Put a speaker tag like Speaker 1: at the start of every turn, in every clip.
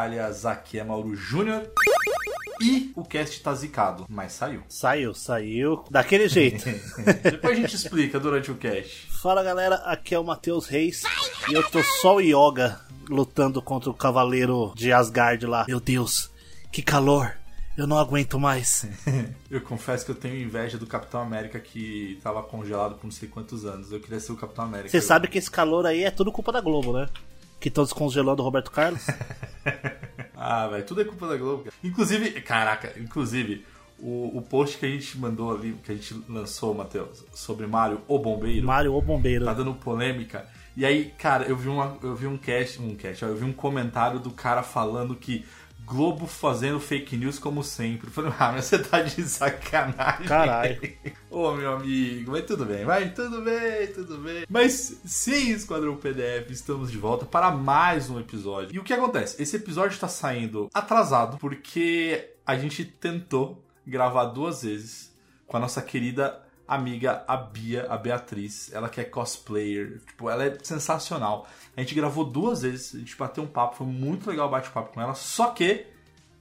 Speaker 1: Toalhas, aqui é Mauro Júnior. E o cast tá zicado, mas saiu.
Speaker 2: Saiu, saiu. Daquele jeito.
Speaker 1: Depois a gente explica durante o cast.
Speaker 2: Fala galera, aqui é o Matheus Reis. E eu tô só o Yoga lutando contra o cavaleiro de Asgard lá. Meu Deus, que calor. Eu não aguento mais.
Speaker 1: Eu confesso que eu tenho inveja do Capitão América que tava congelado por não sei quantos anos. Eu queria ser o Capitão América.
Speaker 2: Você sabe que esse calor aí é tudo culpa da Globo, né? Que estão descongelando o Roberto Carlos.
Speaker 1: Ah, velho, tudo é culpa da Globo. cara. Inclusive, caraca, inclusive, o, o post que a gente mandou ali, que a gente lançou, Matheus, sobre Mario o Bombeiro,
Speaker 2: Mário, o bombeiro.
Speaker 1: tá dando polêmica. E aí, cara, eu vi, uma, eu vi um cast, um cast, eu vi um comentário do cara falando que Globo fazendo fake news como sempre. Falei, ah, mas você tá de sacanagem.
Speaker 2: Caralho.
Speaker 1: Ô, meu amigo, mas tudo bem, vai, tudo bem, tudo bem. Mas sim, Esquadrão PDF, estamos de volta para mais um episódio. E o que acontece? Esse episódio está saindo atrasado porque a gente tentou gravar duas vezes com a nossa querida amiga, a Bia, a Beatriz. Ela que é cosplayer, tipo, ela é sensacional. A gente gravou duas vezes, a gente bateu um papo, foi muito legal o bate-papo com ela, só que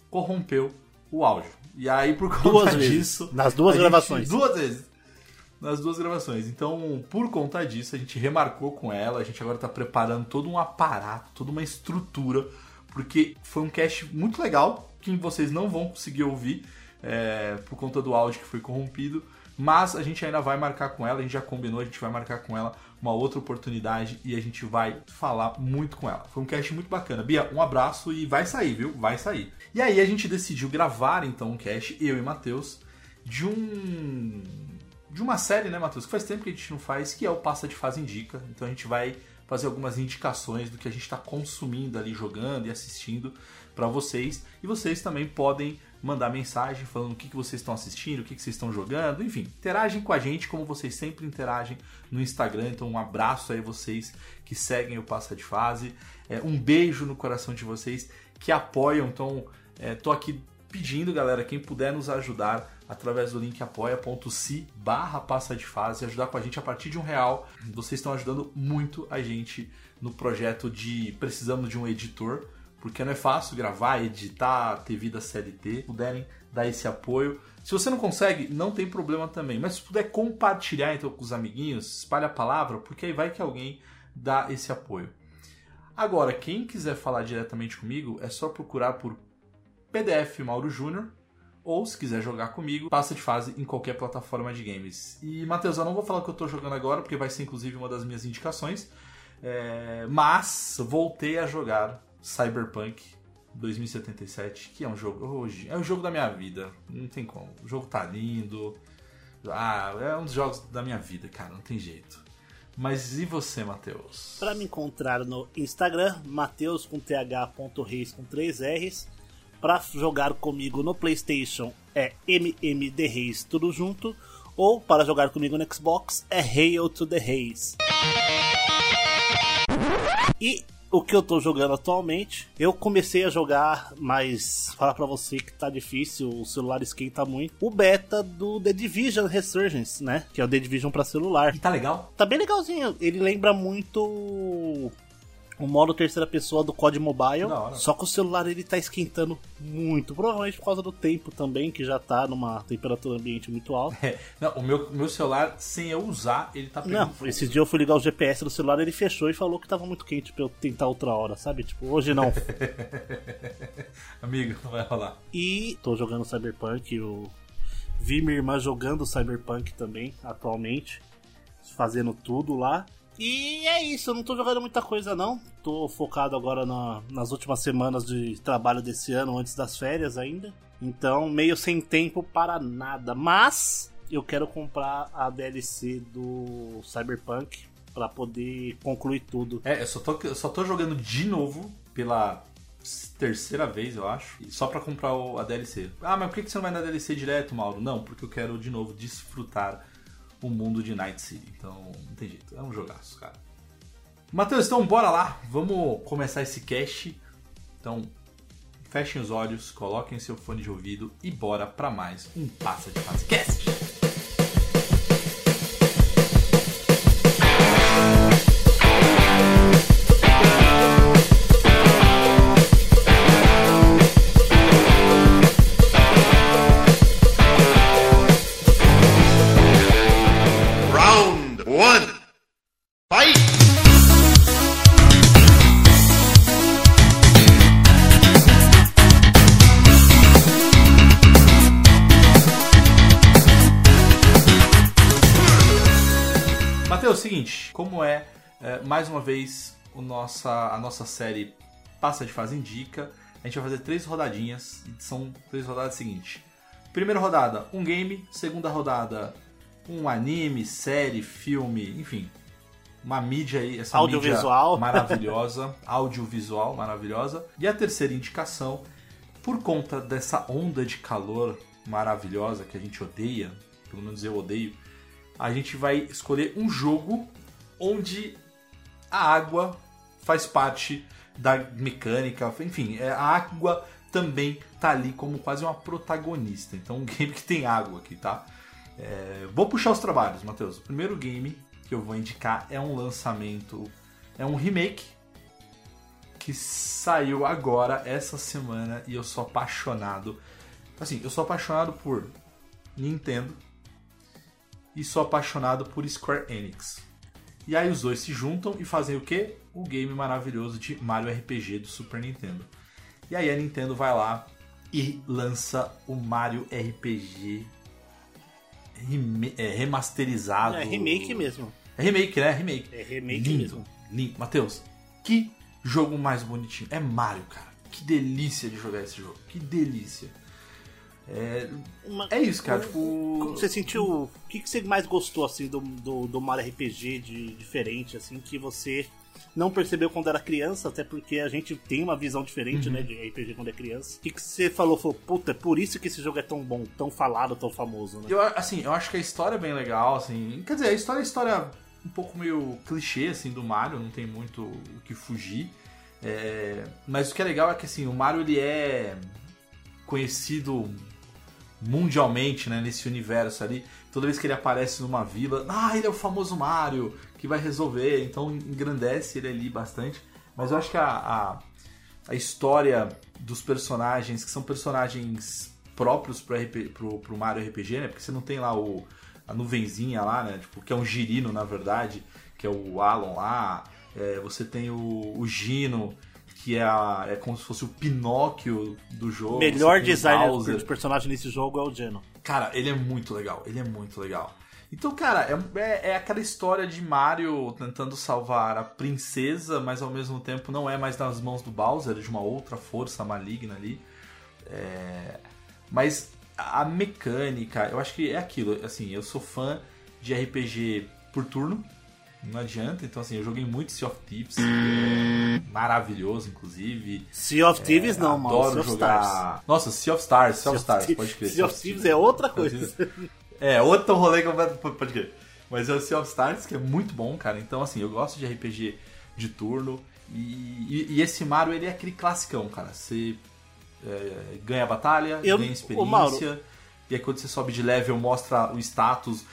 Speaker 1: corrompeu o áudio. E aí, por conta
Speaker 2: Duas vezes.
Speaker 1: disso.
Speaker 2: Nas duas gravações.
Speaker 1: duas vezes. Nas duas gravações. Então, por conta disso, a gente remarcou com ela. A gente agora tá preparando todo um aparato, toda uma estrutura. Porque foi um cast muito legal, que vocês não vão conseguir ouvir é, por conta do áudio que foi corrompido. Mas a gente ainda vai marcar com ela, a gente já combinou, a gente vai marcar com ela uma outra oportunidade e a gente vai falar muito com ela. Foi um cast muito bacana. Bia, um abraço e vai sair, viu? Vai sair. E aí a gente decidiu gravar então um cast, eu e Matheus, de um. De uma série, né, Matheus? Que faz tempo que a gente não faz, que é o Passa de Fase Indica. Então a gente vai fazer algumas indicações do que a gente está consumindo ali, jogando e assistindo para vocês. E vocês também podem mandar mensagem falando o que, que vocês estão assistindo, o que, que vocês estão jogando, enfim, interagem com a gente como vocês sempre interagem no Instagram. Então, um abraço aí vocês que seguem o Passa de Fase, é, um beijo no coração de vocês que apoiam. Então, é, tô aqui pedindo, galera, quem puder nos ajudar através do link apoia.se barra passa de fase, ajudar com a gente a partir de um real. Vocês estão ajudando muito a gente no projeto de precisamos de um editor, porque não é fácil gravar, editar, ter vida CLT. Puderem dar esse apoio. Se você não consegue, não tem problema também. Mas se puder compartilhar então com os amiguinhos, espalha a palavra, porque aí vai que alguém dá esse apoio. Agora, quem quiser falar diretamente comigo, é só procurar por PDF Mauro Júnior ou se quiser jogar comigo, passa de fase em qualquer plataforma de games. E Matheus, eu não vou falar o que eu tô jogando agora, porque vai ser inclusive uma das minhas indicações. É, Mas voltei a jogar Cyberpunk 2077, que é um jogo hoje, é o jogo da minha vida. Não tem como. O jogo tá lindo. Ah, é um dos jogos da minha vida, cara, não tem jeito. Mas e você, Matheus?
Speaker 2: Pra me encontrar no Instagram, Mateus com th.reis com 3 R's. Pra jogar comigo no PlayStation é MMD tudo junto. Ou para jogar comigo no Xbox é Hail to the Reis. E o que eu tô jogando atualmente, eu comecei a jogar, mas falar pra você que tá difícil, o celular esquenta muito. O beta do The Division Resurgence, né? Que é o The Division pra celular.
Speaker 1: E tá legal?
Speaker 2: Tá bem legalzinho. Ele lembra muito o modo terceira pessoa do COD Mobile.
Speaker 1: Da hora.
Speaker 2: Só que o celular ele tá esquentando muito. Provavelmente por causa do tempo também, que já tá numa temperatura ambiente muito alta.
Speaker 1: É, não, o meu, meu celular, sem eu usar, ele tá pegando
Speaker 2: Não,
Speaker 1: fogo.
Speaker 2: esse dia eu fui ligar o GPS do celular, ele fechou e falou que tava muito quente pra eu tentar outra hora, sabe? Tipo, hoje não.
Speaker 1: Amigo, não vai rolar.
Speaker 2: e tô jogando Cyberpunk, eu vi minha irmã jogando Cyberpunk também, atualmente, fazendo tudo lá. E é isso, eu não tô jogando muita coisa não. Tô focado agora na- nas últimas semanas de trabalho desse ano, antes das férias ainda. Então, meio sem tempo para nada. Mas eu quero comprar a DLC do Cyberpunk pra poder concluir tudo.
Speaker 1: É, eu só tô, eu só tô jogando de novo pela terceira vez, eu acho, só pra comprar o- a DLC. Ah, mas por que você não vai na DLC direto, Mauro? Não, porque eu quero de novo desfrutar o mundo de Night City. Então, não tem jeito, é um jogaço, cara. Matheus, então bora lá, vamos começar esse cast. Então, fechem os olhos, coloquem seu fone de ouvido e bora pra mais um Passa de Fase como é, é, mais uma vez o nossa, a nossa série Passa de Fase Indica, a gente vai fazer três rodadinhas, e são três rodadas seguintes. Primeira rodada, um game, segunda rodada, um anime, série, filme, enfim, uma mídia aí, essa
Speaker 2: Audiovisual.
Speaker 1: mídia maravilhosa, audiovisual maravilhosa. E a terceira indicação, por conta dessa onda de calor maravilhosa que a gente odeia, pelo menos eu odeio, a gente vai escolher um jogo onde a água faz parte da mecânica, enfim, é, a água também tá ali como quase uma protagonista. Então, um game que tem água aqui, tá? É, vou puxar os trabalhos, Matheus. O primeiro game que eu vou indicar é um lançamento, é um remake que saiu agora essa semana e eu sou apaixonado. Assim, eu sou apaixonado por Nintendo e sou apaixonado por Square Enix. E aí os dois se juntam e fazem o quê? O game maravilhoso de Mario RPG do Super Nintendo. E aí a Nintendo vai lá e lança o Mario RPG reme- é, remasterizado.
Speaker 2: É remake mesmo.
Speaker 1: É remake, né? Remake.
Speaker 2: É remake
Speaker 1: Lindo.
Speaker 2: mesmo.
Speaker 1: Lindo. Matheus, que jogo mais bonitinho. É Mario, cara. Que delícia de jogar esse jogo. Que delícia. É,
Speaker 2: Uma-
Speaker 1: é isso, cara.
Speaker 2: o-
Speaker 1: Tipo.
Speaker 2: Você sentiu. O que, que você mais gostou assim do, do, do Mario RPG de diferente, assim, que você não percebeu quando era criança, até porque a gente tem uma visão diferente,
Speaker 1: Uhum.
Speaker 2: né, de RPG quando é criança. O que, que você falou? Falou, puta, é por isso que esse jogo é tão bom, tão falado, tão famoso, né?
Speaker 1: Eu, assim, eu acho que a história é bem legal, assim. Quer dizer, a história é a história um pouco meio clichê, assim, do Mario, não tem muito o que fugir. É, mas o que é legal é que, assim, o Mario, ele é conhecido mundialmente, né, nesse universo ali. Toda vez que ele aparece numa vila, ah, ele é o famoso Mario, que vai resolver, então engrandece ele ali bastante. Mas eu acho que a, a, a história dos personagens, que são personagens próprios pro, RP, pro, pro Mario RPG, né? Porque você não tem lá o, a nuvenzinha lá, né? Tipo, que é um girino, na verdade, que é o Alan lá. É, você tem o, o Gino, que é, a- é como se fosse o Pinóquio do jogo.
Speaker 2: O melhor
Speaker 1: Bowser.
Speaker 2: de personagem nesse jogo é o Geno.
Speaker 1: Cara, ele é muito legal, ele é muito legal. Então, cara, é, é, é aquela história de Mario tentando salvar a princesa, mas ao mesmo tempo não é mais nas mãos do Bowser, é de uma outra força maligna ali. É, Mas a mecânica, eu acho que é aquilo. Assim, eu sou fã de RPG por turno, não adianta. Então, assim, eu joguei muito Sea of Thieves, é maravilhoso, inclusive.
Speaker 2: Sea of Thieves não, mano.
Speaker 1: É, Adoro
Speaker 2: Sea of
Speaker 1: jogar.
Speaker 2: Stars.
Speaker 1: Nossa, Sea of Stars, Sea of Stars, pode crer.
Speaker 2: Sea of Thieves é outra
Speaker 1: Sea
Speaker 2: coisa.
Speaker 1: É, outro rolê que eu pode crer. Mas é o Sea of Stars, que é muito bom, cara. Então, assim, eu gosto de RPG de turno. E, e- e esse Mario, ele é aquele classicão, cara. Você é, ganha a batalha,
Speaker 2: Eu-
Speaker 1: ganha
Speaker 2: ô,
Speaker 1: experiência.
Speaker 2: Mauro.
Speaker 1: E aí quando você sobe de level, mostra o status.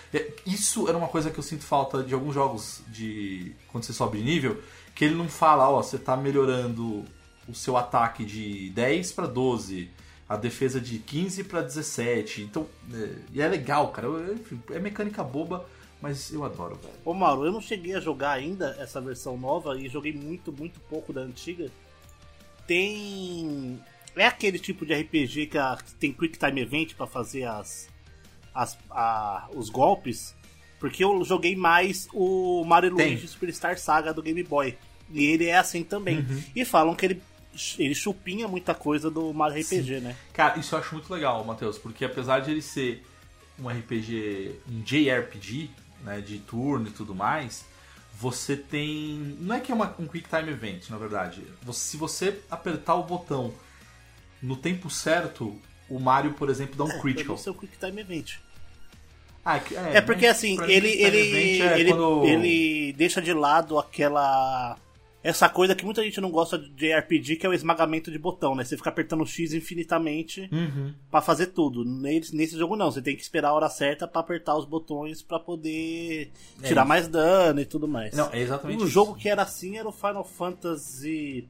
Speaker 1: Isso era uma coisa que eu sinto falta de alguns jogos de. Quando você sobe de nível. que ele não fala, ó, você tá melhorando o seu ataque de 10 para 12, a defesa de 15 para 17. Então, é, e é legal, cara. Enfim, É mecânica boba, mas eu adoro, velho.
Speaker 2: Ô Mauro, eu não cheguei a jogar ainda essa versão nova e joguei muito, muito pouco da antiga. Tem. É aquele tipo de RPG que, a- que tem Quick Time Event pra fazer as, as a- os golpes. Porque eu joguei mais o Mario. Luigi Superstar Saga do Game Boy. E ele é assim também.
Speaker 1: Uhum.
Speaker 2: E falam que ele, ele chupinha muita coisa do Mario RPG, né?
Speaker 1: Cara, isso eu acho muito legal, Matheus, porque apesar de ele ser um RPG, um JRPG, né, de turno e tudo mais, você tem. Não é que é uma- um Quick Time Event, na verdade. Você- se você apertar o botão no tempo certo, o Mario, por exemplo, dá um
Speaker 2: É,
Speaker 1: critical.
Speaker 2: o Quick Time Event.
Speaker 1: Ah,
Speaker 2: É porque
Speaker 1: mas
Speaker 2: assim,
Speaker 1: pra mim,
Speaker 2: ele, ele,
Speaker 1: é
Speaker 2: ele,
Speaker 1: quando-
Speaker 2: ele deixa de lado aquela. Essa coisa que muita gente não gosta de RPG, que é o esmagamento de botão, né? Você fica apertando o X infinitamente
Speaker 1: Uhum.
Speaker 2: pra fazer tudo. Nesse, nesse jogo não, você tem que esperar a hora certa pra apertar os botões pra poder
Speaker 1: É
Speaker 2: tirar
Speaker 1: isso.
Speaker 2: mais dano e tudo mais.
Speaker 1: Não, é exatamente
Speaker 2: um
Speaker 1: isso.
Speaker 2: jogo que era assim era o Final Fantasy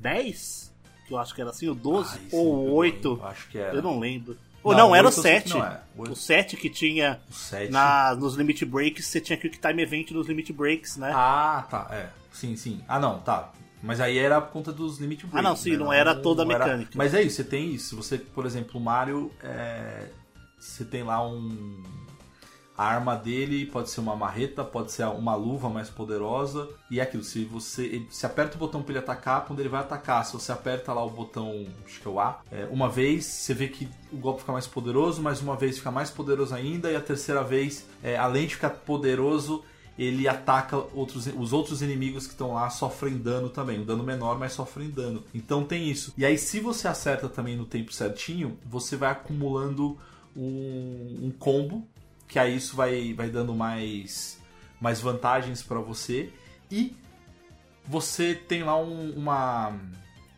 Speaker 2: X, que eu acho que era assim, o 12
Speaker 1: Ai, sim,
Speaker 2: ou o 8.
Speaker 1: lembro, Acho que era.
Speaker 2: Eu não lembro. Ou
Speaker 1: Não,
Speaker 2: não, era o
Speaker 1: oito eu sei que
Speaker 2: 7.
Speaker 1: não é. O oito-
Speaker 2: O 7 que tinha
Speaker 1: O 7.
Speaker 2: na, nos Limit Breaks, você tinha Quick Time Event nos Limit Breaks, né?
Speaker 1: Ah, tá, é. Sim, sim. Ah, não, tá. Mas aí era por conta dos limit breaks.
Speaker 2: Ah, não, sim,
Speaker 1: né?
Speaker 2: não era toda a
Speaker 1: não era-
Speaker 2: mecânica.
Speaker 1: Mas é isso, você tem isso. Você, por exemplo, o Mario, é... você tem lá um. A arma dele pode ser uma marreta, pode ser uma luva mais poderosa. E é aquilo, se você. Se aperta o botão pra ele atacar, quando ele vai atacar, se você aperta lá o botão, acho que é o A, é, uma vez, você vê que o golpe fica mais poderoso, mais uma vez fica mais poderoso ainda, e a terceira vez, é, além de ficar poderoso, ele ataca outros, os outros inimigos que estão lá sofrem dano também. Um dano menor, mas sofrem dano. Então tem isso. E aí, se você acerta também no tempo certinho, você vai acumulando um, um combo, que aí isso vai, vai dando mais, mais vantagens para você. E você tem lá um- uma.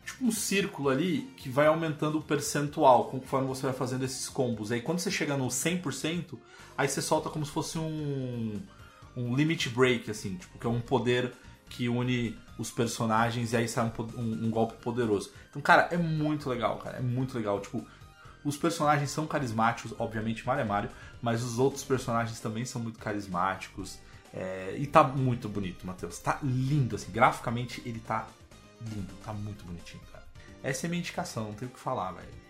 Speaker 1: Tipo um círculo ali que vai aumentando o percentual conforme você vai fazendo esses combos. Aí quando você chega no 100%, aí você solta como se fosse um um limit break, assim, tipo, que é um poder que une os personagens e aí sai um, um- um golpe poderoso. Então, cara, é muito legal, cara, é muito legal. Tipo, os personagens são carismáticos, obviamente Mario é Mario, mas os outros personagens também são muito carismáticos. é, e tá muito bonito, Matheus. Tá lindo, assim, graficamente ele tá lindo, tá muito bonitinho, cara. Essa é minha indicação, não tenho o que falar, velho.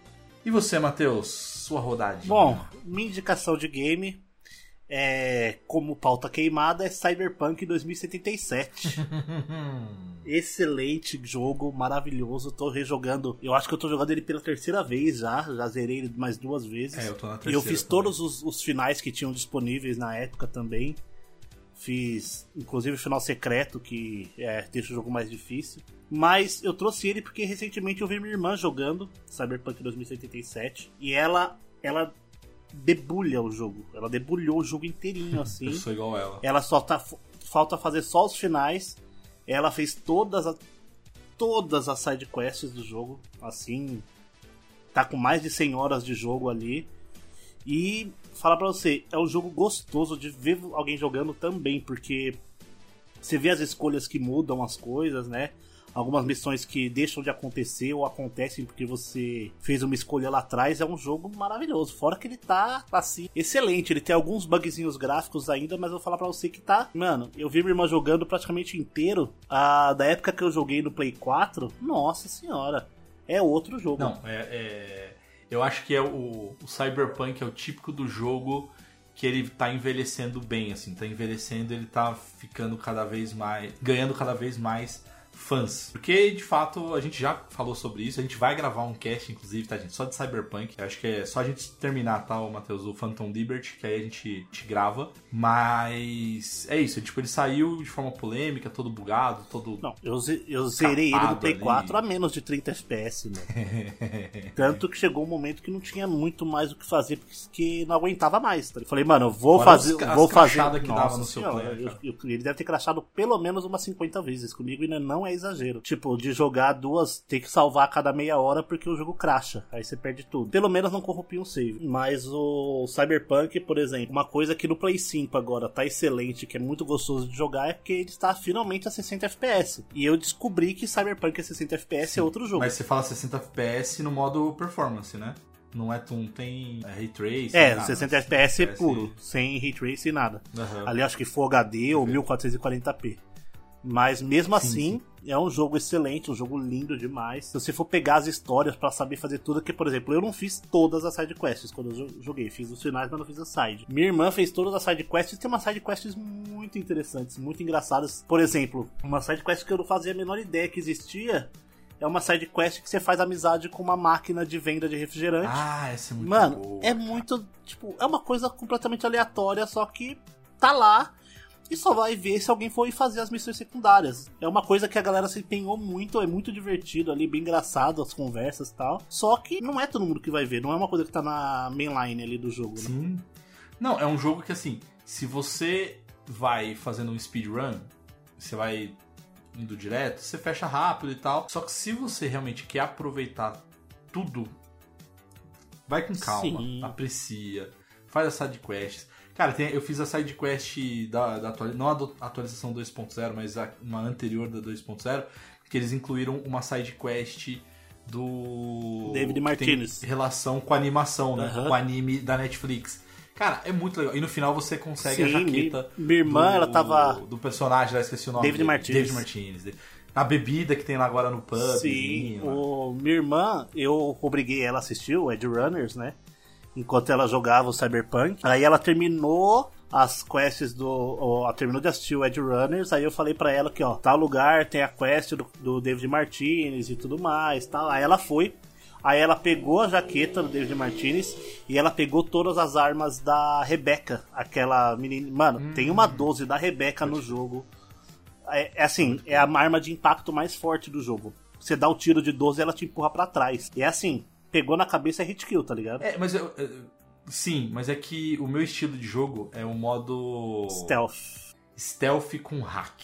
Speaker 1: E você, Matheus? Sua rodadinha?
Speaker 2: Bom, minha indicação de game é como pauta queimada é Cyberpunk 2077. Excelente jogo, maravilhoso. Tô rejogando. Eu acho que eu tô jogando ele pela terceira vez já. Já zerei ele mais duas vezes.
Speaker 1: É, eu tô na
Speaker 2: E eu
Speaker 1: terceira
Speaker 2: fiz
Speaker 1: também.
Speaker 2: todos os, os finais que tinham disponíveis na época também. Fiz, inclusive, o final secreto, que é, deixa o jogo mais difícil. Mas eu trouxe ele porque recentemente eu vi minha irmã jogando Cyberpunk 2077. E ela, ela debulha o jogo. Ela debulhou o jogo inteirinho, assim.
Speaker 1: Eu sou igual ela.
Speaker 2: Ela só tá. Falta fazer só os finais. Ela fez todas as. Todas as sidequests do jogo. Assim. Tá com mais de 100 horas de jogo ali. E falar pra você, é um jogo gostoso de ver alguém jogando também, porque você vê as escolhas que mudam as coisas, né? Algumas missões que deixam de acontecer ou acontecem porque você fez uma escolha lá atrás. É um jogo maravilhoso. Fora que ele tá, assim, excelente. Ele tem alguns bugzinhos gráficos ainda, mas eu vou falar pra você que tá. Mano, eu vi minha irmã jogando praticamente inteiro. Da época que eu joguei no Play 4. Nossa senhora. É outro jogo.
Speaker 1: Não, é, é- eu acho que é o, o Cyberpunk é o típico do jogo que ele tá envelhecendo bem, assim, tá envelhecendo, ele tá ficando cada vez mais, ganhando cada vez mais fãs. Porque, de fato, a gente já falou sobre isso, a gente vai gravar um cast, inclusive, tá, gente, só de Cyberpunk. Eu acho que é só a gente terminar, tá, o Matheus, o Phantom Liberty, que aí a gente, te grava. Mas é isso, tipo, ele saiu de forma polêmica, todo bugado, todo...
Speaker 2: Não, eu, eu zerei ele no Play
Speaker 1: ali.
Speaker 2: 4 a menos de 30 FPS, mano. Tanto que chegou um momento que não tinha muito mais o que fazer, porque não aguentava mais. tá? Eu falei, mano, eu vou
Speaker 1: Fora
Speaker 2: fazer.
Speaker 1: as- as
Speaker 2: vou fazer.
Speaker 1: crachadas que dava
Speaker 2: Nossa
Speaker 1: no seu
Speaker 2: senhora,
Speaker 1: player,
Speaker 2: eu- eu- ele deve ter crachado pelo menos umas 50 vezes comigo e ainda não é exagero. Tipo, de jogar duas, ter que salvar a cada meia hora porque o jogo cracha. Aí você perde tudo. Pelo menos não corrompia um save. Mas o Cyberpunk, por exemplo, uma coisa que no Play 5 agora tá excelente, que é muito gostoso de jogar, é que ele está finalmente a 60 FPS. E eu descobri que Cyberpunk a 60 FPS é outro jogo.
Speaker 1: Mas você fala 60 FPS no modo performance, né? Não é não tem é, ray tracing.
Speaker 2: É,
Speaker 1: nada.
Speaker 2: 60 FPS puro, sem ray tracing e nada.
Speaker 1: Aham.
Speaker 2: Ali acho que Full HD ou 1440p. Mas mesmo assim, é um jogo excelente, um jogo lindo demais. Se você for pegar as histórias pra saber fazer tudo, que por exemplo, eu não fiz todas as side quests quando eu jo- joguei, fiz os finais, mas não fiz a side. Minha irmã fez todas as side quests e tem umas side quests muito interessantes, muito engraçadas. Por exemplo, uma side quest que eu não fazia a menor ideia que existia. É uma side quest que você faz amizade com uma máquina de venda de refrigerante.
Speaker 1: Ah, essa é muito
Speaker 2: Mano,
Speaker 1: boa,
Speaker 2: é muito. Tipo, é uma coisa completamente aleatória, só que tá lá e só vai ver se alguém for fazer as missões secundárias. É uma coisa que a galera se empenhou muito, é muito divertido ali, bem engraçado as conversas e tal. Só que não é todo mundo que vai ver, não é uma coisa que tá na mainline ali do jogo, né?
Speaker 1: Sim. Não, é um jogo que assim, se você vai fazendo um speedrun, você vai indo direto, você fecha rápido e tal. Só que se você realmente quer aproveitar tudo, vai com calma,
Speaker 2: Sim.
Speaker 1: aprecia, faz as side quests. Cara, tem- eu fiz a side quest da, da atualização, não a do- atualização 2.0, mas a- uma anterior da 2.0, que eles incluíram uma side quest do
Speaker 2: David Martinez.
Speaker 1: relação com a animação, né?
Speaker 2: Aham.
Speaker 1: Com o anime da Netflix. Cara, é muito legal. E no final você consegue a
Speaker 2: Sim,
Speaker 1: jaqueta.
Speaker 2: mi- minha irmã,
Speaker 1: do,
Speaker 2: ela tava-
Speaker 1: Do personagem, lá esqueci o nome.
Speaker 2: David. Martinez.
Speaker 1: David Martinez. A bebida que tem lá agora no pub.
Speaker 2: Sim,
Speaker 1: vinho,
Speaker 2: o, minha irmã, eu obriguei ela a assistir o Edge Runners, né? Enquanto ela jogava o Cyberpunk. Aí ela terminou as quests do. ó, Ela terminou de assistir o Edge Runners. Aí eu falei pra ela que, ó, tal lugar tem a quest do, do David Martinez e tudo mais, tal. Aí ela foi. Aí ela pegou a jaqueta do David Martinez e ela pegou todas as armas da Rebecca, aquela menina. Mano, tem uma 12 da Rebecca no jogo. É, é assim, é a arma de impacto mais forte do jogo. Você dá o tiro de 12 ela te empurra pra trás. E é assim, pegou na cabeça é hit kill, tá ligado?
Speaker 1: É, mas eu. eu- Sim, mas é que o meu estilo de jogo é o modo.
Speaker 2: Stealth.
Speaker 1: Stealth com hack.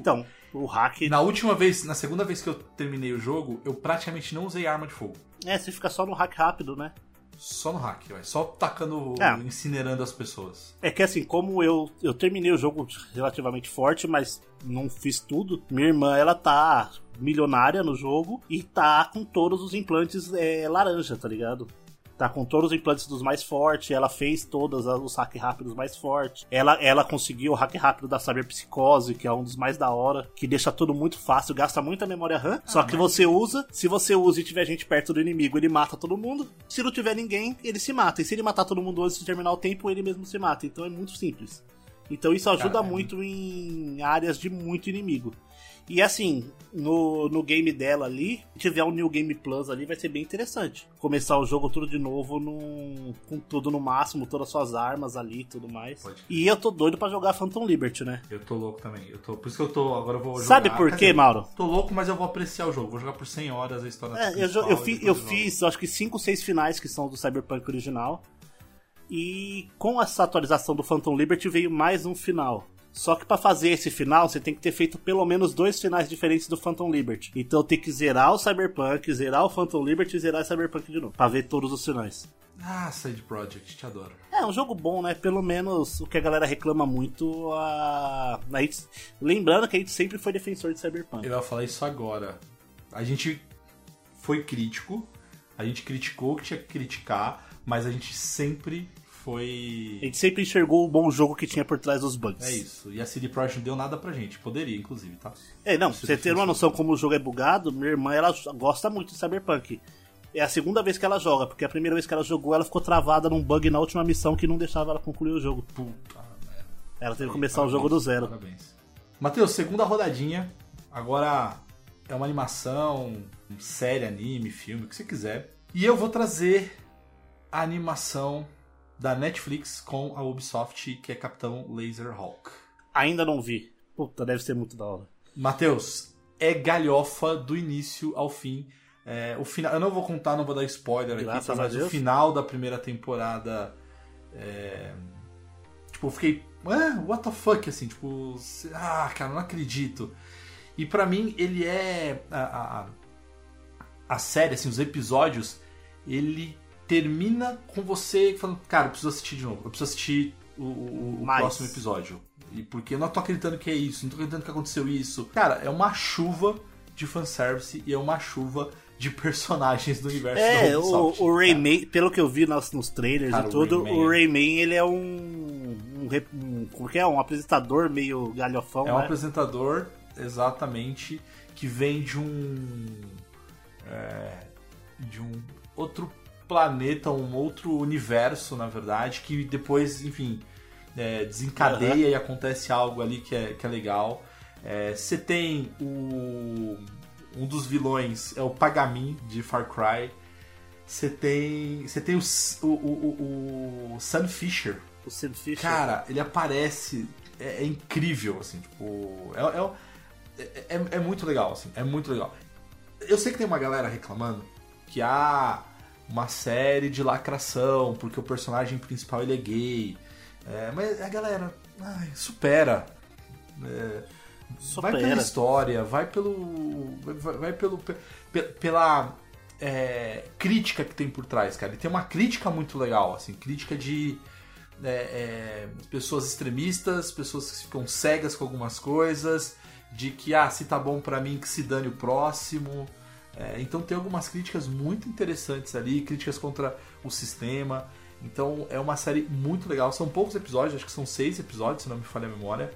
Speaker 2: Então, o hack.
Speaker 1: Na última vez, na segunda vez que eu terminei o jogo, eu praticamente não usei arma de fogo.
Speaker 2: É, você fica só no hack rápido, né?
Speaker 1: Só no hack, vai. Só tacando,
Speaker 2: É.
Speaker 1: incinerando as pessoas.
Speaker 2: É que assim, como eu, eu terminei o jogo relativamente forte, mas não fiz tudo, minha irmã ela tá milionária no jogo e tá com todos os implantes é, laranja, tá ligado? Tá com todos os implantes dos mais fortes, ela fez todos os hack rápidos mais fortes. Ela, ela conseguiu o hack rápido da Cyberpsicose, que é um dos mais da hora, que deixa tudo muito fácil, gasta muita memória RAM. só que você usa, se você usa e tiver gente perto do inimigo, ele mata todo mundo. Se não tiver ninguém, ele se mata. E se ele matar todo mundo antes de terminar o tempo, ele mesmo se mata. Então é muito simples. Então isso ajuda
Speaker 1: Cara, é
Speaker 2: muito em áreas de muito inimigo. E assim, no, no game dela ali, se tiver um New Game Plus ali, vai ser bem interessante. Começar o jogo tudo de novo num, com tudo no máximo, todas as suas armas ali e tudo mais.
Speaker 1: Pode.
Speaker 2: E eu tô doido pra jogar Phantom Liberty, né?
Speaker 1: Eu tô louco também. Eu tô, por isso que eu tô. Agora eu vou jogar.
Speaker 2: Sabe por quê, Mauro?
Speaker 1: Tô louco, mas eu vou apreciar o jogo. Vou jogar por 100 horas a história
Speaker 2: É, eu, eu, fi- eu fiz, acho que 5, 6 finais que são do Cyberpunk original. E com essa atualização do Phantom Liberty veio mais um final. Só que pra fazer esse final, você tem que ter feito pelo menos dois finais diferentes do Phantom Liberty. Então tem que zerar o Cyberpunk, zerar o Phantom Liberty e zerar o Cyberpunk de novo. Pra ver todos os finais.
Speaker 1: Ah, Side Project, te adoro.
Speaker 2: É um jogo bom, né? Pelo menos o que a galera reclama muito. A... a gente... Lembrando que a gente sempre foi defensor de Cyberpunk.
Speaker 1: Eu ia falar isso agora. A gente foi crítico, a gente criticou o que tinha que criticar, mas a gente sempre
Speaker 2: A
Speaker 1: foi.
Speaker 2: gente sempre enxergou o bom jogo que tinha por trás dos bugs.
Speaker 1: É isso. E a CD Projekt não deu nada pra gente. Poderia, inclusive, tá?
Speaker 2: É, não, pra
Speaker 1: Isso
Speaker 2: você
Speaker 1: é
Speaker 2: ter uma noção como o jogo é bugado, minha irmã ela gosta muito de Cyberpunk. É a segunda vez que ela joga, porque a primeira vez que ela jogou, ela ficou travada num bug na última missão que não deixava ela concluir o jogo.
Speaker 1: Puta merda.
Speaker 2: Ela teve que começar o jogo do zero.
Speaker 1: Parabéns. Matheus, segunda rodadinha. Agora é uma animação, série, anime, filme, o que você quiser. E eu vou trazer a animação da Netflix com a Ubisoft, que é Capitão Laser Hawk.
Speaker 2: Ainda não vi. Puta, deve ser muito da hora.
Speaker 1: Matheus, é galhofa do início ao fim. É, o final, eu não vou contar, não vou dar spoiler aqui,
Speaker 2: Graças
Speaker 1: tá?
Speaker 2: a
Speaker 1: mas o
Speaker 2: Deus.
Speaker 1: final da primeira temporada. é, tipo, eu fiquei. Ah, what the fuck, assim, tipo. Ah, cara, não acredito. E pra mim, ele é. A, a, a série, assim, os episódios, ele termina com você falando, cara, eu preciso assistir de novo, eu preciso assistir o, o- o próximo episódio. E porque eu não tô acreditando que é isso, não tô acreditando que aconteceu isso. Cara, é uma chuva de fanservice e é uma chuva de personagens do universo
Speaker 2: É,
Speaker 1: da
Speaker 2: o,
Speaker 1: Ubisoft.
Speaker 2: o Rayman, pelo que eu vi nos, nos trailers
Speaker 1: Cara,
Speaker 2: e
Speaker 1: o
Speaker 2: tudo,
Speaker 1: Rayman-
Speaker 2: o Rayman ele é um, um, um- Como que é? Um apresentador meio galhofão,
Speaker 1: É um
Speaker 2: né?
Speaker 1: apresentador, exatamente, que vem de um. é, de um outro planeta, um outro universo, na verdade, que depois, enfim, é, desencadeia e acontece algo ali que é, que é legal. É, Você tem o. Um dos vilões é o Pagamin de Far Cry. Você tem. Você tem o, o, o, o, Sam Fisher,
Speaker 2: O Sid Fisher.
Speaker 1: Cara, ele aparece. É, é incrível, assim, tipo. É, é, é, é- é muito legal, assim. É muito legal. Eu sei que tem uma galera reclamando que há uma série de lacração, porque o personagem principal ele é gay. É, mas a galera. ai, supera. É, Vai pela
Speaker 2: Supera.
Speaker 1: história, vai pelo. Vai, vai pelo. pe- pe- pela é, crítica que tem por trás, cara. Tem uma crítica muito legal, assim, crítica de é, é, pessoas extremistas, pessoas que ficam cegas com algumas coisas, de que, ah, se tá bom pra mim, que se dane o próximo. É, então tem algumas críticas muito interessantes ali, críticas contra o sistema. Então é uma série muito legal. São poucos episódios, acho que são seis episódios, se não me falha a memória.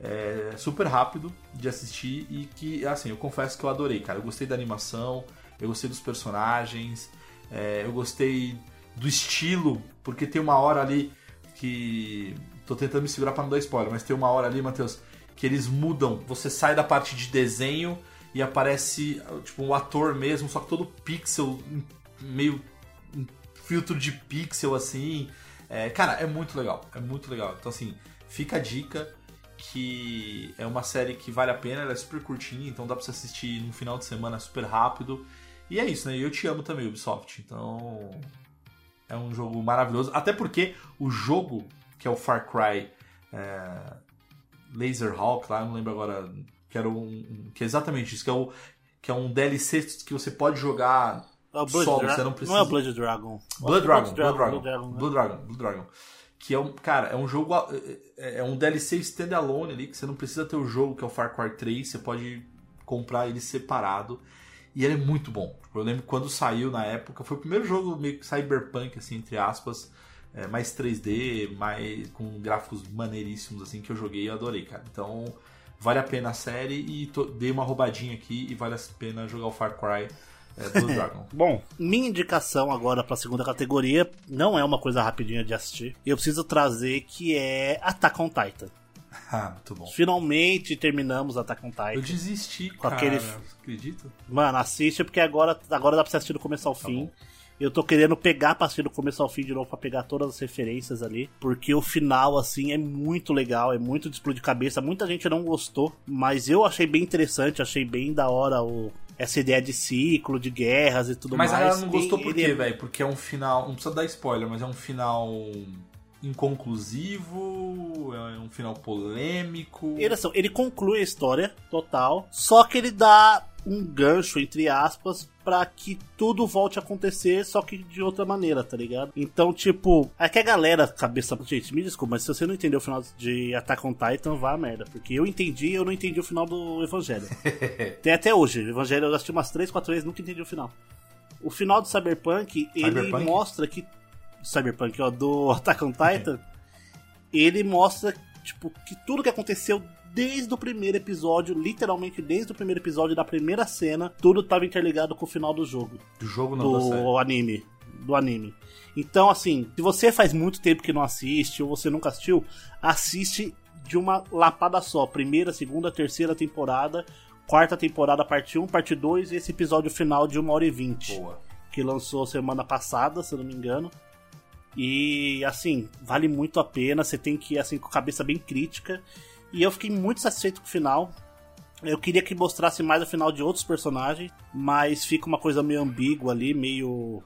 Speaker 1: É super rápido de assistir e que, assim, eu confesso que eu adorei, cara. Eu gostei da animação, eu gostei dos personagens, é, eu gostei do estilo, porque tem uma hora ali que. Tô tentando me segurar pra não dar spoiler, mas tem uma hora ali, Matheus, que eles mudam. Você sai da parte de desenho e aparece, tipo, um ator mesmo, só que todo pixel, meio um filtro de pixel assim. É, cara, é muito legal, é muito legal. Então, assim, fica a dica que é uma série que vale a pena, ela é super curtinha, então dá pra você assistir num final de semana super rápido. E é isso, né? Eu te amo também, Ubisoft. Então, é um jogo maravilhoso. Até porque o jogo, que é o Far Cry é, Laserhawk, lá, não lembro agora, que era um, que é exatamente isso, que é, o, que é um DLC que você pode jogar
Speaker 2: É
Speaker 1: solo,
Speaker 2: Dra-
Speaker 1: você não
Speaker 2: Não
Speaker 1: precisa...
Speaker 2: é o Blood Dragon.
Speaker 1: Blood Dragon, Blood Dragon,
Speaker 2: Blood Dragon, né?
Speaker 1: Blood Dragon, Blood Dragon. Que é um, cara, é um jogo, é é um DLC standalone ali, que você não precisa ter o jogo, que é o Far Cry 3, você pode comprar ele separado. E ele é muito bom. Eu lembro quando saiu na época, foi o primeiro jogo meio que cyberpunk, assim, entre aspas, é, mais 3D, mais com gráficos maneiríssimos, assim, que eu joguei e adorei, cara. Então, vale a pena a série e tô- dei uma roubadinha aqui e vale a pena jogar o Far Cry é, Blood Dragon.
Speaker 2: Bom, minha indicação agora pra segunda categoria não é uma coisa rapidinha de assistir. Eu preciso trazer que é Attack on Titan.
Speaker 1: ah, muito bom.
Speaker 2: Finalmente terminamos Attack on
Speaker 1: Eu
Speaker 2: Titan.
Speaker 1: desisti,
Speaker 2: Com
Speaker 1: cara.
Speaker 2: aquele-
Speaker 1: Você acredita?
Speaker 2: Mano, assiste porque agora, agora dá pra você assistir do começo ao fim.
Speaker 1: bom.
Speaker 2: Eu tô querendo pegar pra assistir do começo ao fim de novo pra pegar todas as referências ali. Porque o final, assim, é muito legal, é muito de explodir cabeça. Muita gente não gostou, mas eu achei bem interessante, achei bem da hora o, essa ideia de ciclo, de guerras e tudo
Speaker 1: Mas a
Speaker 2: mais.
Speaker 1: galera não gostou
Speaker 2: E
Speaker 1: por quê,
Speaker 2: é-
Speaker 1: velho? Porque é um final. Não precisa dar spoiler, mas é um final inconclusivo, é um final polêmico.
Speaker 2: Ele, assim, ele conclui a história total, só que ele dá um gancho, entre aspas, pra que tudo volte a acontecer, só que de outra maneira, tá ligado? Então, tipo, é que a galera, cabeça. Gente, me desculpa, mas se você não entendeu o final de Attack on Titan, vá a merda. Porque eu entendi eu não entendi o final do Evangelho. Tem até hoje. O Evangelho eu assisti umas 3, 4 vezes nunca entendi o final. O final do Cyberpunk, ele
Speaker 1: Cyberpunk?
Speaker 2: mostra que. Cyberpunk, ó, do Attack on Titan, ele mostra, tipo, que tudo que aconteceu desde o primeiro episódio, literalmente desde o primeiro episódio da primeira cena, tudo estava interligado com o final do jogo,
Speaker 1: Do jogo não
Speaker 2: do anime, do anime. Então, assim, se você faz muito tempo que não assiste ou você nunca assistiu, assiste de uma lapada só, primeira, segunda, terceira temporada, quarta temporada, parte 1, parte 2 e esse episódio final de 1 hora e 20
Speaker 1: Boa.
Speaker 2: que lançou semana passada, se eu não me engano. E assim, vale muito a pena, você tem que ir assim com a cabeça bem crítica. E eu fiquei muito satisfeito com o final. Eu queria que mostrasse mais o final de outros personagens, mas fica uma coisa meio ambígua ali, meio.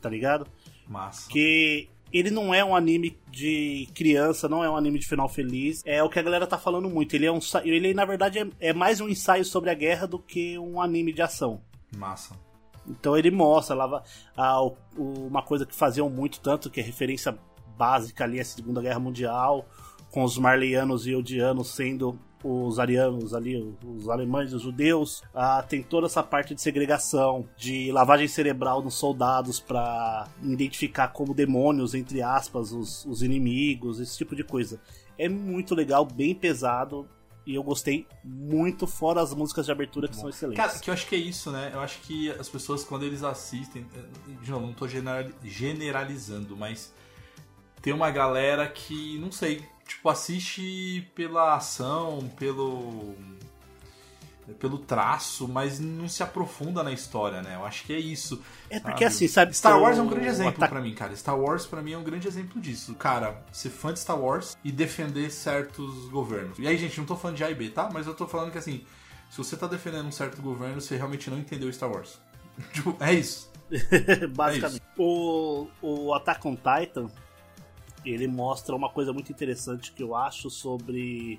Speaker 2: tá ligado?
Speaker 1: Massa.
Speaker 2: Que ele não é um anime de criança, não é um anime de final feliz. É o que a galera tá falando muito. Ele é um, ele na verdade é, é mais um ensaio sobre a guerra do que um anime de ação.
Speaker 1: Massa.
Speaker 2: Então ele mostra lá va- a- o- o- uma coisa que faziam muito tanto, que é referência básica ali à Segunda Guerra Mundial, com os marleyanos e odianos sendo os arianos ali, os alemães os judeus. Ah, tem toda essa parte de segregação, de lavagem cerebral nos soldados para identificar como demônios, entre aspas, os, os inimigos, esse tipo de coisa. É muito legal, bem pesado. E eu gostei muito, fora as músicas de abertura que são excelentes.
Speaker 1: Cara, que eu acho que é isso, né? Eu acho que as pessoas, quando eles assistem. eh, De novo, não tô generali- generalizando, mas tem uma galera que, não sei, tipo, assiste pela ação, pelo. pelo traço, mas não se aprofunda na história, né? Eu acho que é isso.
Speaker 2: É porque assim, sabe,
Speaker 1: Star Wars é um grande exemplo
Speaker 2: ataque-
Speaker 1: pra mim, cara. Star Wars pra mim é um grande exemplo disso. Cara, ser fã de Star Wars e defender certos governos. E aí, gente, não tô falando de A e B, tá? Mas eu tô falando que assim, se você tá defendendo um certo governo, você realmente não entendeu Star Wars. Tipo, é isso.
Speaker 2: Basicamente. o, o Attack on Titan, ele mostra uma coisa muito interessante que eu acho sobre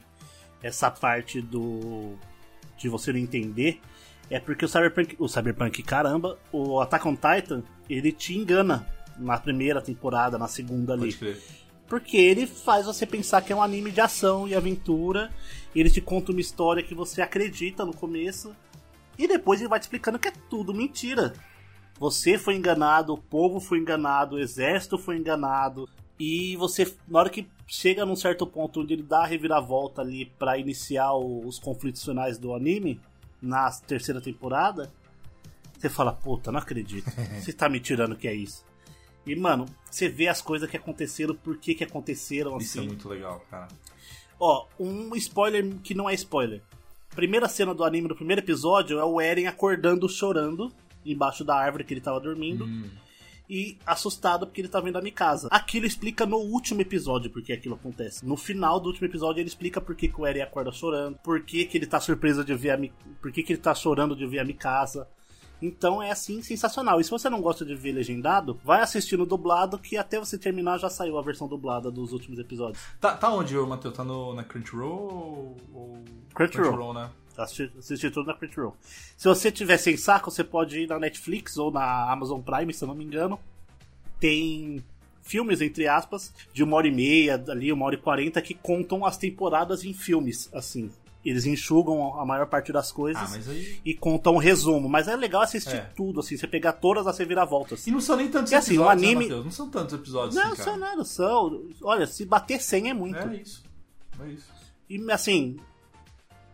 Speaker 2: essa parte do de você não entender. É porque o Cyberpunk, o Cyberpunk, caramba, o Attack on Titan, ele te engana na primeira temporada, na segunda ali. Porque ele faz você pensar que é um anime de ação e aventura. Ele te conta uma história que você acredita no começo. E depois ele vai te explicando que é tudo mentira. Você foi enganado, o povo foi enganado, o exército foi enganado. E você, na hora que chega num certo ponto onde ele dá a reviravolta ali pra iniciar os conflitos finais do anime, na terceira temporada, você fala, puta, não acredito. Você tá me tirando que é isso. E, mano, você vê as coisas que aconteceram, por que que aconteceram
Speaker 1: Isso é
Speaker 2: assim.
Speaker 1: muito legal, cara.
Speaker 2: Ó, um spoiler que não é spoiler. Primeira cena do anime do primeiro episódio é o Eren acordando chorando embaixo da árvore que ele tava dormindo
Speaker 1: Hum.
Speaker 2: E assustado porque ele tá vendo a Mikasa. Aquilo explica no último episódio por que aquilo acontece. No final do último episódio ele explica por que, que o Eren acorda chorando, por que, que ele tá surpreso de ver a Mi... por que, que ele tá chorando de ver a Mikasa. Então é assim sensacional. E se você não gosta de ver legendado, vai assistindo dublado que até você terminar já saiu a versão dublada dos últimos episódios.
Speaker 1: Tá, tá onde, Matheus? Tá no, na Crunchyroll ou...
Speaker 2: Crunchyroll.
Speaker 1: né?
Speaker 2: Assistir, assistir tudo na Crunchyroll. Se você tiver sem saco, você pode ir na Netflix ou na Amazon Prime, se eu não me engano. Tem filmes, entre aspas, de uma hora e meia, ali, uma hora e quarenta, que contam as temporadas em filmes, assim. Eles enxugam a maior parte das coisas
Speaker 1: Ah, aí...
Speaker 2: e contam um resumo. Mas é legal assistir
Speaker 1: É.
Speaker 2: tudo, assim, você pegar todas as reviravoltas.
Speaker 1: E não são nem tantos
Speaker 2: E assim,
Speaker 1: episódios,
Speaker 2: anime-
Speaker 1: né? Não são tantos episódios
Speaker 2: Não,
Speaker 1: assim,
Speaker 2: são nada, são. Olha, se bater 100 é muito.
Speaker 1: É isso. É isso.
Speaker 2: E assim,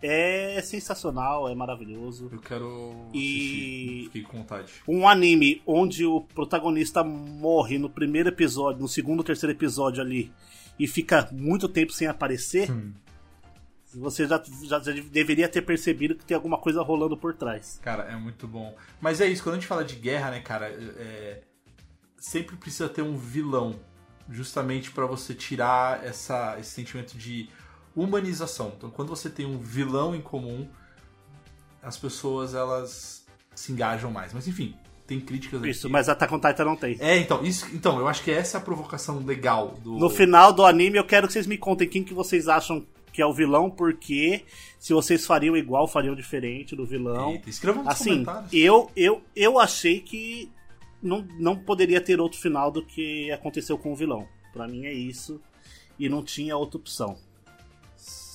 Speaker 2: é sensacional, é maravilhoso.
Speaker 1: Eu quero
Speaker 2: E-.
Speaker 1: Fiquei com vontade.
Speaker 2: um anime onde o protagonista morre no primeiro episódio, no segundo ou terceiro episódio ali, e fica muito tempo sem aparecer,
Speaker 1: Hum.
Speaker 2: você já, já, já deveria ter percebido que tem alguma coisa rolando por trás.
Speaker 1: Cara, é muito bom. Mas é isso, quando a gente fala de guerra, né, cara, é... sempre precisa ter um vilão, justamente pra você tirar essa, esse sentimento de humanização. Então, quando você tem um vilão em comum, as pessoas elas se engajam mais. Mas enfim, tem críticas aqui.
Speaker 2: Isso, mas Attack on Titan não tem.
Speaker 1: É, então, isso, então, eu acho que essa é a provocação legal do
Speaker 2: No final do anime, eu quero que vocês me contem quem que vocês acham que é o vilão, porque se vocês fariam igual, fariam diferente do vilão.
Speaker 1: Eita, escrevam nos
Speaker 2: Assim,
Speaker 1: comentários.
Speaker 2: eu, eu, eu achei que não, não poderia ter outro final do que aconteceu com o vilão. Pra mim é isso. E não tinha outra opção.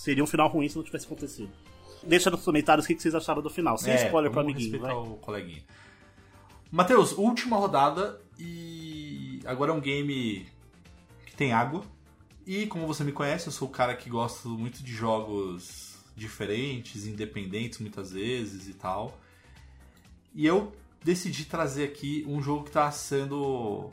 Speaker 2: Seria um final ruim se não tivesse acontecido. Deixa nos comentários o que vocês acharam do final. Sem
Speaker 1: É,
Speaker 2: spoiler pro amiguinho,
Speaker 1: respeitar
Speaker 2: vai.
Speaker 1: o coleguinha. Matheus, última rodada e agora é um game que tem água. E como você me conhece, eu sou o cara que gosta muito de jogos diferentes, independentes muitas vezes e tal. E eu decidi trazer aqui um jogo que está sendo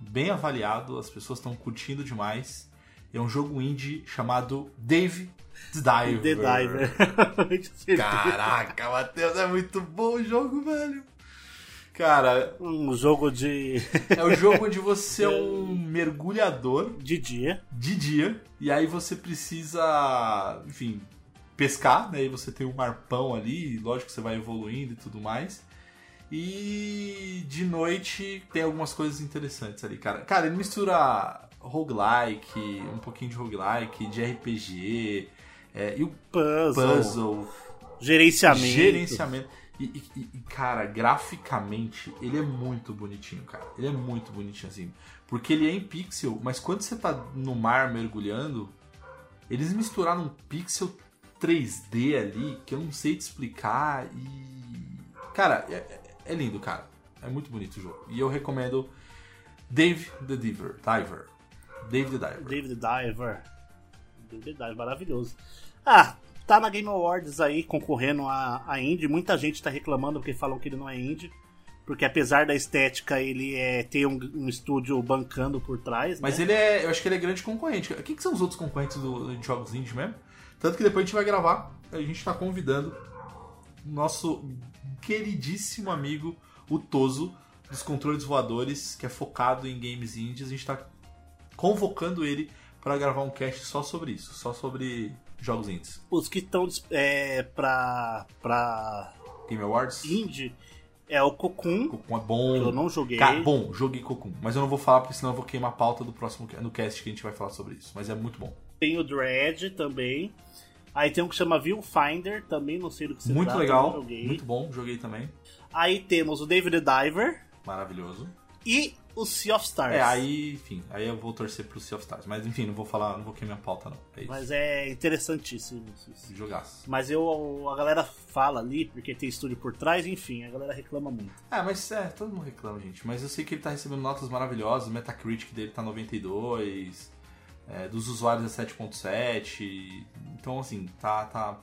Speaker 1: bem avaliado, as pessoas estão curtindo demais. É um jogo indie chamado Dave the Diver.
Speaker 2: The Diver.
Speaker 1: Caraca, Matheus, é muito bom o jogo, velho. Cara,
Speaker 2: um jogo de,
Speaker 1: é o jogo onde você é um mergulhador
Speaker 2: de dia.
Speaker 1: de dia e aí você precisa, enfim, pescar, né? E você tem um arpão ali, lógico que você vai evoluindo e tudo mais. E de noite tem algumas coisas interessantes ali, cara. Cara, ele mistura roguelike, um pouquinho de roguelike, de RPG, é, e o
Speaker 2: Puzzle,
Speaker 1: puzzle,
Speaker 2: gerenciamento.
Speaker 1: gerenciamento. E, e- e, cara, graficamente, ele é muito bonitinho, cara. Ele é muito bonitinho assim. Porque ele é em pixel, mas quando você tá no mar mergulhando, eles misturaram um pixel 3D ali que eu não sei te explicar e. Cara, é, é- lindo, cara. É muito bonito o jogo. E eu recomendo Dave the Diver. Diver. The Diver.
Speaker 2: David Diver. David Diver, maravilhoso. Ah, tá na Game Awards aí concorrendo a, a Indie. Muita gente tá reclamando porque falam que ele não é Indie. Porque apesar da estética, ele é, tem um, um estúdio bancando por trás.
Speaker 1: Mas
Speaker 2: né?
Speaker 1: ele é. Eu acho que ele é grande concorrente. Quem que são os outros concorrentes do, de jogos indie mesmo? Tanto que depois a gente vai gravar. A gente tá convidando o nosso queridíssimo amigo, o Toso, dos controles voadores, que é focado em games indies. A gente tá convocando ele para gravar um cast só sobre isso, só sobre jogos indies.
Speaker 2: Os que estão é, pra, pra
Speaker 1: Game Awards?
Speaker 2: Indie é o Cocoon,
Speaker 1: Cocum é bom.
Speaker 2: eu não joguei.
Speaker 1: Cara, bom, joguei Cocum. Mas eu não vou falar porque senão eu vou queimar a pauta do próximo no cast que a gente vai falar sobre isso. Mas é muito bom.
Speaker 2: Tem o Dread também. Aí tem um que chama Viewfinder, também não sei do que se
Speaker 1: muito
Speaker 2: trata,
Speaker 1: legal, muito bom, joguei também.
Speaker 2: Aí temos o David the Diver
Speaker 1: Maravilhoso.
Speaker 2: e o Sea of Stars.
Speaker 1: É, aí, enfim, aí eu vou torcer pro Sea of Stars. Mas enfim, não vou falar, não vou queimar a pauta, não. É.
Speaker 2: Mas é interessantíssimo. isso.
Speaker 1: Jogaço.
Speaker 2: Mas eu, a galera fala ali, porque tem estúdio por trás, enfim, a galera reclama muito.
Speaker 1: É, mas é, todo mundo reclama, gente. Mas eu sei que ele tá recebendo notas maravilhosas, o Metacritic dele tá 92, é, dos usuários é 7.7. Então, assim, tá, tá,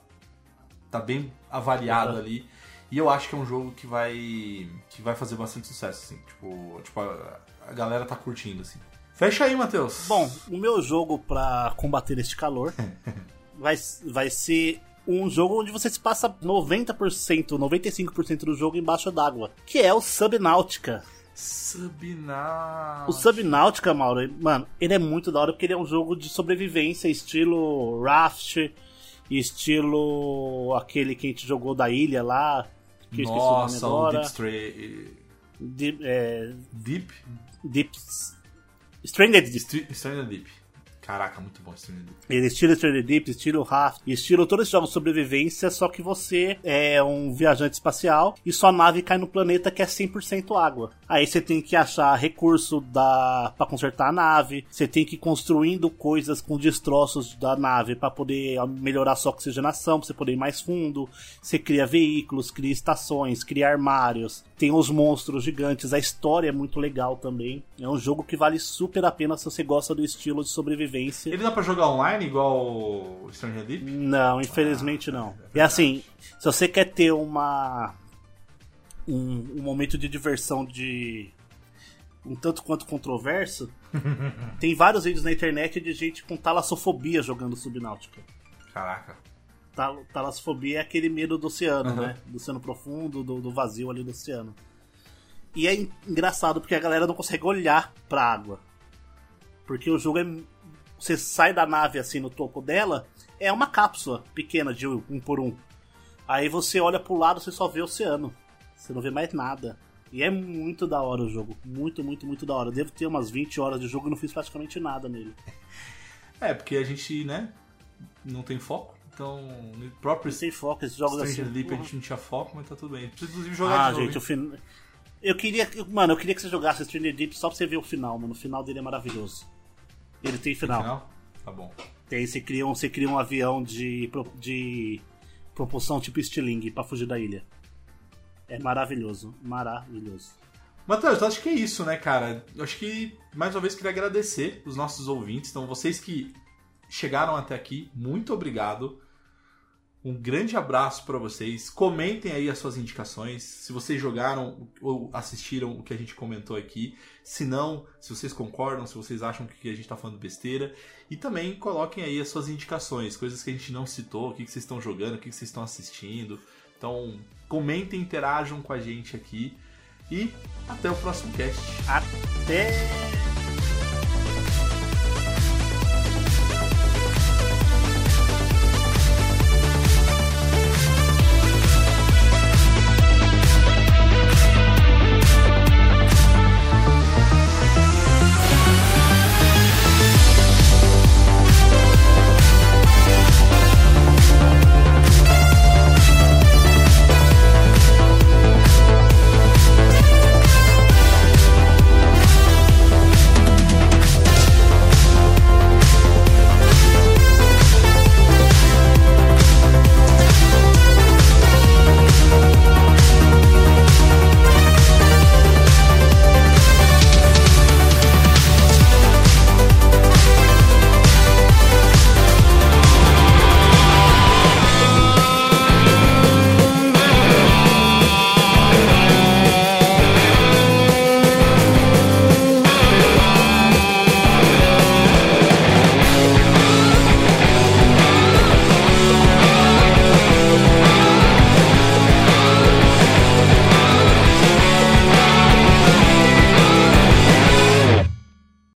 Speaker 1: tá bem avaliado
Speaker 2: Uhum.
Speaker 1: ali. E eu acho que é um jogo que vai que vai fazer bastante sucesso, assim. Tipo, tipo a, a galera tá curtindo, assim. Fecha aí, Matheus.
Speaker 2: Bom, o meu jogo pra combater este calor vai, vai ser um jogo onde você se passa 90%, 95% do jogo embaixo d'água, que é o Subnautica.
Speaker 1: Subnautica.
Speaker 2: O Subnautica, Mauro, mano, ele é muito da hora porque ele é um jogo de sobrevivência, estilo Raft, estilo aquele que a gente jogou da ilha lá, que
Speaker 1: Nossa,
Speaker 2: o
Speaker 1: o Deep. Stray...
Speaker 2: Deep, é,
Speaker 1: Deep?
Speaker 2: Deep... Stranded Deep.
Speaker 1: Stranded Deep. Caraca, muito bom Stranded Deep.
Speaker 2: Ele estilo Stranded Deep, estilo Raft, estilo todos esses jogos de sobrevivência, só que você é um viajante espacial e sua nave cai no planeta que é 100% água. Aí você tem que achar recurso da para consertar a nave, você tem que ir construindo coisas com destroços da nave para poder melhorar sua oxigenação, pra você poder ir mais fundo. Você cria veículos, cria estações, cria armários, tem os monstros gigantes, a história é muito legal também. É um jogo que vale super a pena se você gosta do estilo de sobrevivência.
Speaker 1: Ele dá pra jogar online igual o Stranger Deep?
Speaker 2: Não, infelizmente não. E assim, se você quer ter uma um, um momento de diversão de um tanto quanto controverso, tem vários vídeos na internet de gente com talassofobia jogando Subnáutica.
Speaker 1: Caraca.
Speaker 2: Tal- Talassofobia é aquele medo do oceano,
Speaker 1: Uhum.
Speaker 2: né? Do oceano profundo, do, do vazio ali do oceano. E é en- engraçado porque a galera não consegue olhar pra água. Porque o jogo é. Você sai da nave assim no topo dela, é uma cápsula pequena de um por um. Aí você olha pro lado, você só vê o oceano. Você não vê mais nada. E é muito da hora o jogo. Muito, muito, muito da hora. Eu devo ter umas 20 horas de jogo e não fiz praticamente nada nele.
Speaker 1: É, porque a gente, né, não tem foco. Então, no próprio
Speaker 2: Sem foco, esses jogos
Speaker 1: Stranger
Speaker 2: assim.
Speaker 1: Deep a gente não tinha foco, mas tá tudo bem. Precisa inclusive jogar
Speaker 2: Ah,
Speaker 1: de novo.
Speaker 2: gente, o
Speaker 1: hein?
Speaker 2: final. Eu queria. Mano, eu queria que você jogasse Stranger Deep só pra você ver o final, mano. O final dele é maravilhoso. Ele tem final.
Speaker 1: Final? Tá bom.
Speaker 2: Tem, você cria um, você cria um avião de, de propulsão tipo Stiling pra fugir da ilha. É maravilhoso. Maravilhoso.
Speaker 1: Matheus, eu acho que é isso, né, cara? Eu acho que, mais uma vez, queria agradecer os nossos ouvintes. Então, vocês que chegaram até aqui, muito obrigado. Um grande abraço pra vocês. Comentem aí as suas indicações. Se vocês jogaram ou assistiram o que a gente comentou aqui. Se não, se vocês concordam, se vocês acham que a gente tá falando besteira. E também coloquem aí as suas indicações, coisas que a gente não citou, o que que vocês estão jogando, o que que vocês estão assistindo. Então, comentem, interajam com a gente aqui. E até o próximo cast.
Speaker 2: Até